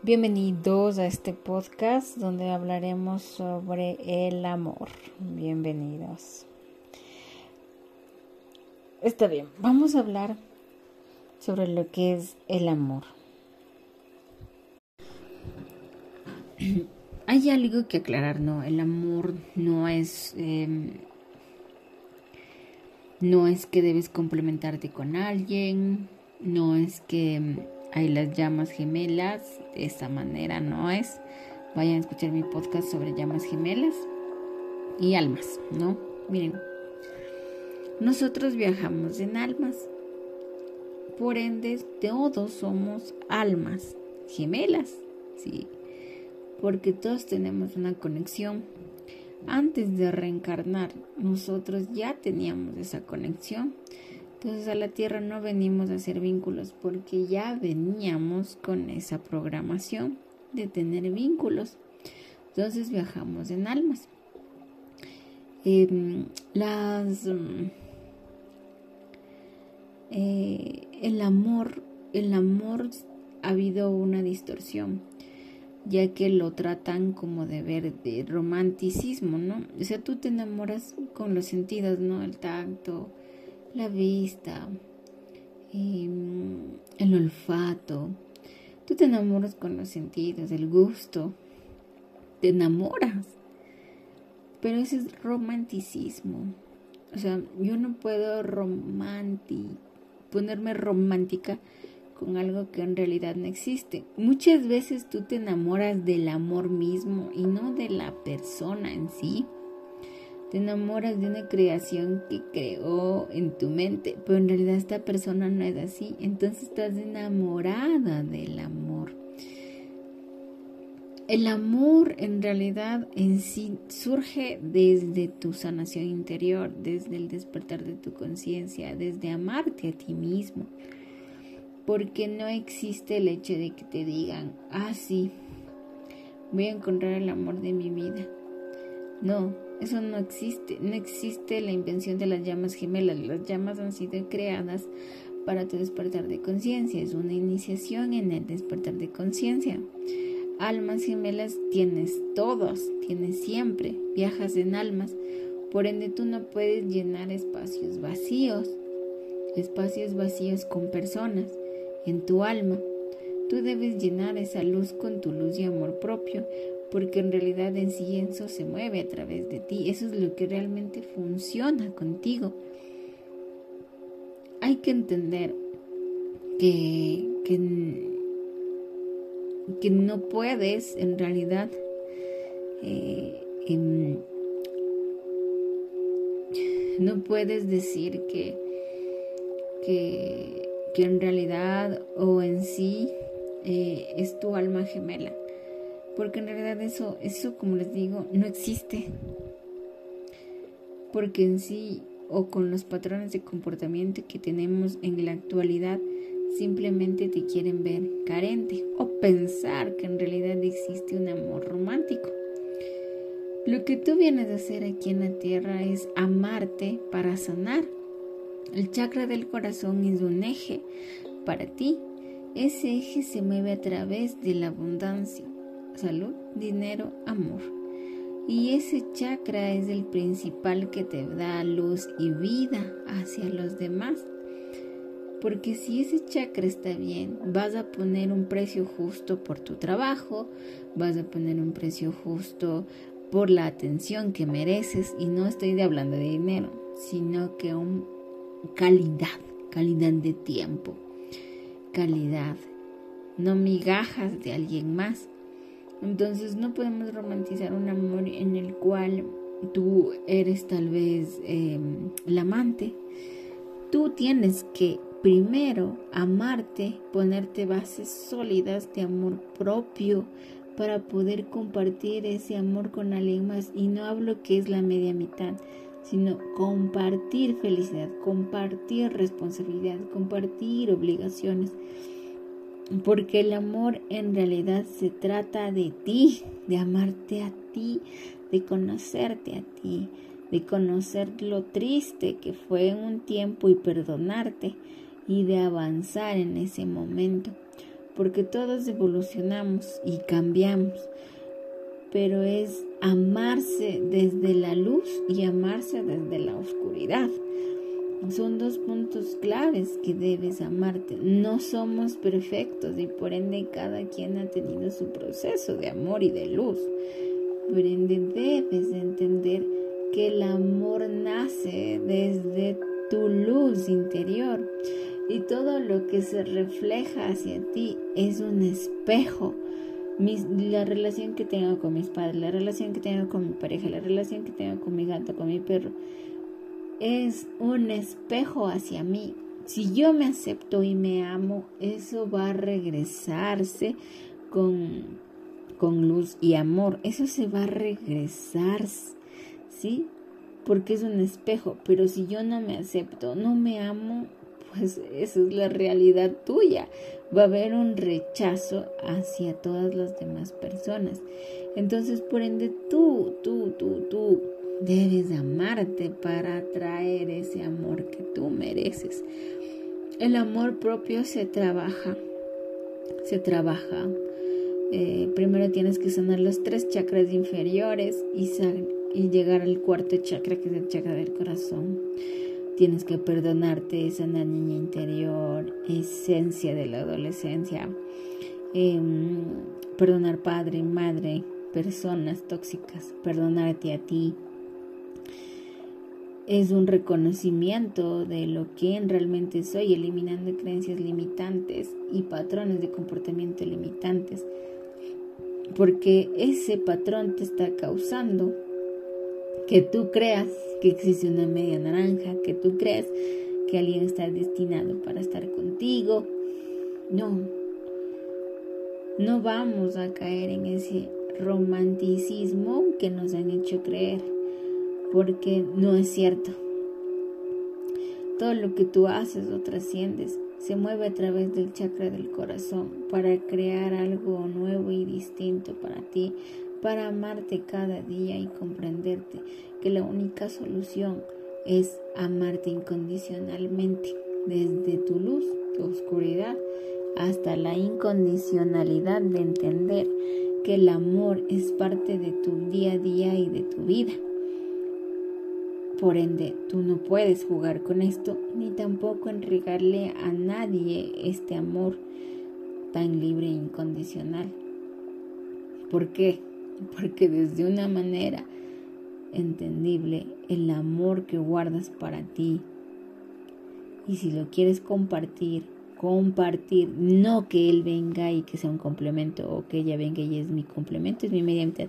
Bienvenidos a este podcast donde hablaremos sobre el amor. Bienvenidos. Está bien, vamos a hablar sobre lo que es el amor. Hay algo que aclarar, ¿no? El amor no es... Em, no es que debes complementarte con alguien, no es que hay las llamas gemelas, de esa manera no es. Vayan a escuchar mi podcast sobre llamas gemelas y almas, ¿no? Miren, nosotros viajamos en almas, por ende todos somos almas gemelas, ¿sí? Porque todos tenemos una conexión. Antes de reencarnar, nosotros ya teníamos esa conexión entonces a la Tierra no venimos a hacer vínculos porque ya veníamos con esa programación de tener vínculos. Entonces viajamos en almas. Em, las mm, eh, el amor, el amor ha habido una distorsión, ya que lo tratan como de ver de romanticismo, ¿no? O sea, tú te enamoras con los sentidos, ¿no? El tacto, la vista, em, el olfato. Tú te enamoras con los sentidos, el gusto. Te enamoras. Pero ese es romanticismo. O sea, yo no puedo ponerme romántica con algo que en realidad no existe. Muchas veces tú te enamoras del amor mismo y no de la persona en sí. Te enamoras de una creación que creó en tu mente, pero en realidad esta persona no es así. Entonces estás enamorada del amor. El amor en realidad en sí surge desde tu sanación interior, desde el despertar de tu conciencia, desde amarte a ti mismo. Porque no existe el hecho de que te digan, ah, sí, voy a encontrar el amor de mi vida. No, eso no existe. No existe la invención de las llamas gemelas. Las llamas han sido creadas para tu despertar de conciencia. Es una iniciación en el despertar de conciencia. Almas gemelas tienes todos, tienes siempre. Viajas en almas. Por ende tú no puedes llenar espacios vacíos. Espacios vacíos con personas en tu alma. Tú debes llenar esa luz con tu luz y amor propio porque en realidad en sí eso se mueve a través de ti, eso es lo que realmente funciona contigo. Hay que entender que, que, no puedes en realidad eh, em, no puedes decir que, que, que, en realidad o en sí eh, es tu alma gemela porque en realidad eso, eso como les digo, no existe. Porque en sí, o con los patrones de comportamiento que tenemos en la actualidad, simplemente te quieren ver carente o pensar que en realidad existe un amor romántico. Lo que tú vienes a hacer aquí en la tierra es amarte para sanar. El chakra del corazón es un eje para ti. Ese eje se mueve a través de la abundancia salud, dinero, amor. Y ese chakra es el principal que te da luz y vida hacia los demás. Porque si ese chakra está bien, vas a poner un precio justo por tu trabajo, vas a poner un precio justo por la atención que mereces. Y no estoy hablando de dinero, sino que un calidad, calidad de tiempo, calidad, no migajas de alguien más. Entonces no podemos romantizar un amor en el cual tú eres tal vez em, la amante. Tú tienes que primero amarte, ponerte bases sólidas de amor propio para poder compartir ese amor con alguien más. Y no hablo que es la media mitad, sino compartir felicidad, compartir responsabilidad, compartir obligaciones porque el amor en realidad se trata de ti, de amarte a ti, de conocerte a ti, de conocer lo triste que fue en un tiempo y perdonarte y de avanzar en ese momento. porque todos evolucionamos y cambiamos, pero es amarse desde la luz y amarse desde la oscuridad. Son dos puntos claves que debes amarte. No somos perfectos y por ende cada quien ha tenido su proceso de amor y de luz. Por ende debes entender que el amor nace desde tu luz interior y todo lo que se refleja hacia ti es un espejo. la relación que tengo con mis padres, la relación que tengo con mi pareja, la relación que tengo con mi gato, con mi perro, es un espejo hacia mí. Si yo me acepto y me amo, eso va a regresarse con, con luz y amor. Eso se va a regresar, ¿sí? Porque es un espejo. Pero si yo no me acepto, no me amo, pues esa es la realidad tuya. Va a haber un rechazo hacia todas las demás personas. Entonces, por ende, tú, tú, tú, tú Debes amarte para atraer ese amor que tú mereces. El amor propio se trabaja, se trabaja. Eh, primero tienes que sanar los tres chakras inferiores y, y llegar al cuarto chakra, que es el chakra del corazón. Tienes que perdonarte esa niña interior, esencia de la adolescencia. Em, perdonar padre, madre, personas tóxicas, perdonarte a ti, es un reconocimiento de lo que realmente soy, eliminando creencias limitantes y patrones de comportamiento limitantes, porque ese patrón te está causando que tú creas que existe una media naranja, que tú creas que alguien está destinado para estar contigo. No, no vamos a caer en ese romanticismo que nos han hecho creer porque no es cierto. Todo lo que tú haces o trasciendes se mueve a través del chakra del corazón para crear algo nuevo y distinto para ti, para amarte cada día y comprenderte que la única solución es amarte incondicionalmente, desde tu luz, tu oscuridad, hasta la incondicionalidad de entender que el amor es parte de tu día a día y de tu vida. Por ende, tú no puedes jugar con esto ni tampoco entregarle a nadie este amor tan libre e incondicional. ¿Por qué? Porque desde una manera entendible el amor que guardas para ti y si lo quieres compartir, compartir, no que él venga y que sea un complemento o que ella venga y es mi complemento, es mi media mitad.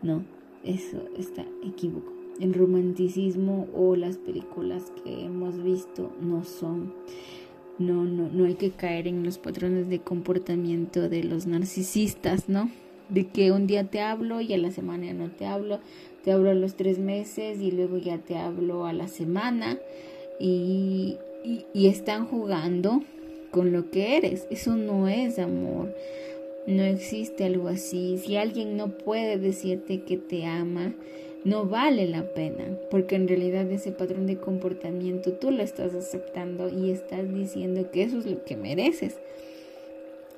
No, eso está equivocado el romanticismo o las películas que hemos visto no son. No, no, no hay que caer en los patrones de comportamiento de los narcisistas, ¿no? De que un día te hablo y a la semana no te hablo, te hablo a los tres meses y luego ya te hablo a la semana y, y, y están jugando con lo que eres. Eso no es amor. No existe algo así. Si alguien no puede decirte que te ama, no vale la pena, porque en realidad ese patrón de comportamiento tú lo estás aceptando y estás diciendo que eso es lo que mereces.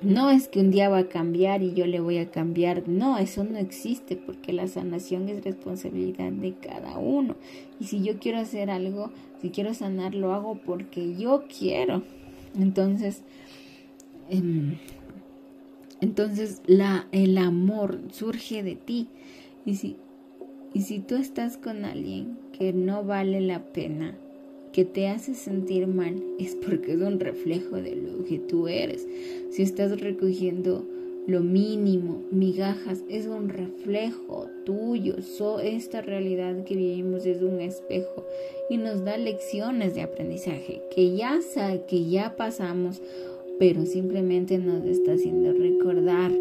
No es que un día va a cambiar y yo le voy a cambiar. No, eso no existe porque la sanación es responsabilidad de cada uno. Y si yo quiero hacer algo, si quiero sanar, lo hago porque yo quiero. Entonces, em, entonces la, el amor surge de ti. Y si y si tú estás con alguien que no vale la pena, que te hace sentir mal, es porque es un reflejo de lo que tú eres. Si estás recogiendo lo mínimo, migajas, es un reflejo tuyo. So, esta realidad que vivimos es un espejo y nos da lecciones de aprendizaje que ya que ya pasamos, pero simplemente nos está haciendo recordar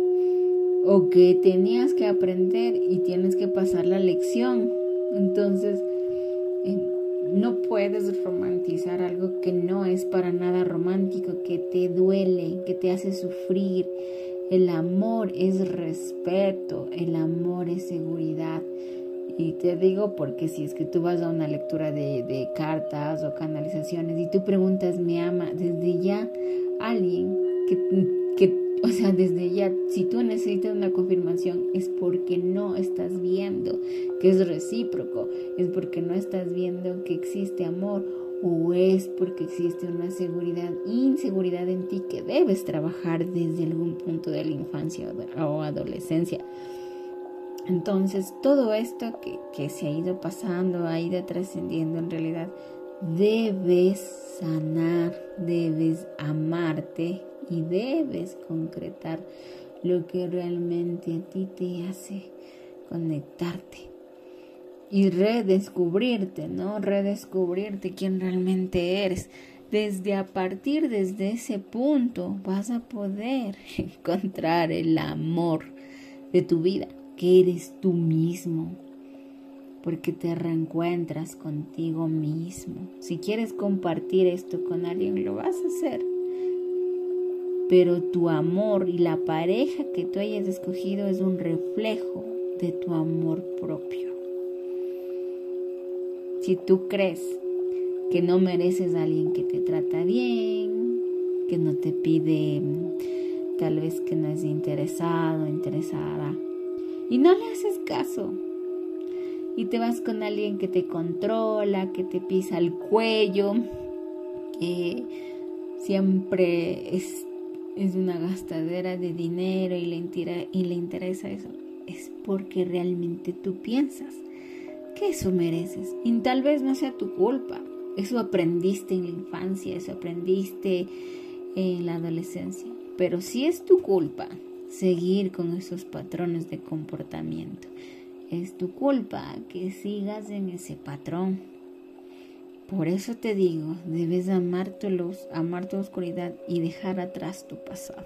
o que tenías que aprender y tienes que pasar la lección. Entonces, eh, no puedes romantizar algo que no es para nada romántico, que te duele, que te hace sufrir. El amor es respeto, el amor es seguridad. Y te digo porque si es que tú vas a una lectura de, cartas o canalizaciones y tú preguntas, me ama, desde ya alguien que o sea, desde ya, si tú necesitas una confirmación, es porque no estás viendo que es recíproco, es porque no estás viendo que existe amor o es porque existe una seguridad, inseguridad en ti que debes trabajar desde algún punto de la infancia o adolescencia. Entonces, todo esto que, que se ha ido pasando, ha ido trascendiendo en realidad, debes sanar, debes amarte y debes concretar lo que realmente a ti te hace conectarte y redescubrirte, ¿no? Redescubrirte quién realmente eres. Desde a partir desde ese punto vas a poder encontrar el amor de tu vida, que eres tú mismo, porque te reencuentras contigo mismo. Si quieres compartir esto con alguien, lo vas a hacer. Pero tu amor y la pareja que tú hayas escogido es un reflejo de tu amor propio. Si tú crees que no mereces a alguien que te trata bien, que no te pide, tal vez que no es interesado, interesada, y no le haces caso, y te vas con alguien que te controla, que te pisa el cuello, que siempre es, es una gastadera de dinero y le, y le interesa eso, es porque realmente tú piensas que eso mereces. Y tal vez no sea tu culpa. Eso aprendiste en la infancia, eso aprendiste en la adolescencia. Pero si es tu culpa seguir con esos patrones de comportamiento es tu culpa que sigas en ese patrón. Por eso te digo, debes amar tu luz, amar tu oscuridad y dejar atrás tu pasado.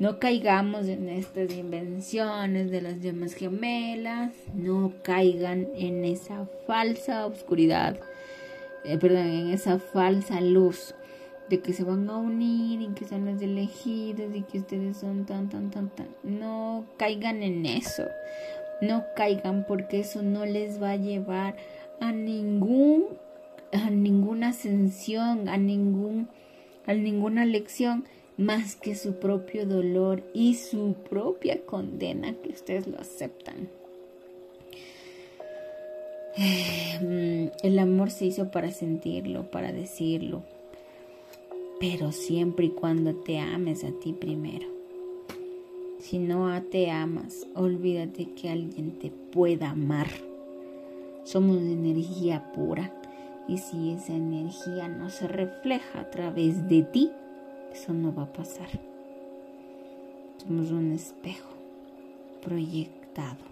No caigamos en estas invenciones de las llamas gemelas, no caigan en esa falsa oscuridad, eh, perdón, en esa falsa luz de que se van a unir y que son los elegidos y que ustedes son tan, tan, tan, tan. No caigan en eso. No caigan porque eso no les va a llevar a ningún a ninguna ascensión, a ningún a ninguna lección más que su propio dolor y su propia condena que ustedes lo aceptan. El amor se hizo para sentirlo, para decirlo, pero siempre y cuando te ames a ti primero. Si no te amas, olvídate que alguien te pueda amar. Somos energía pura y si esa energía no se refleja a través de ti, eso no va a pasar. Somos un espejo proyectado.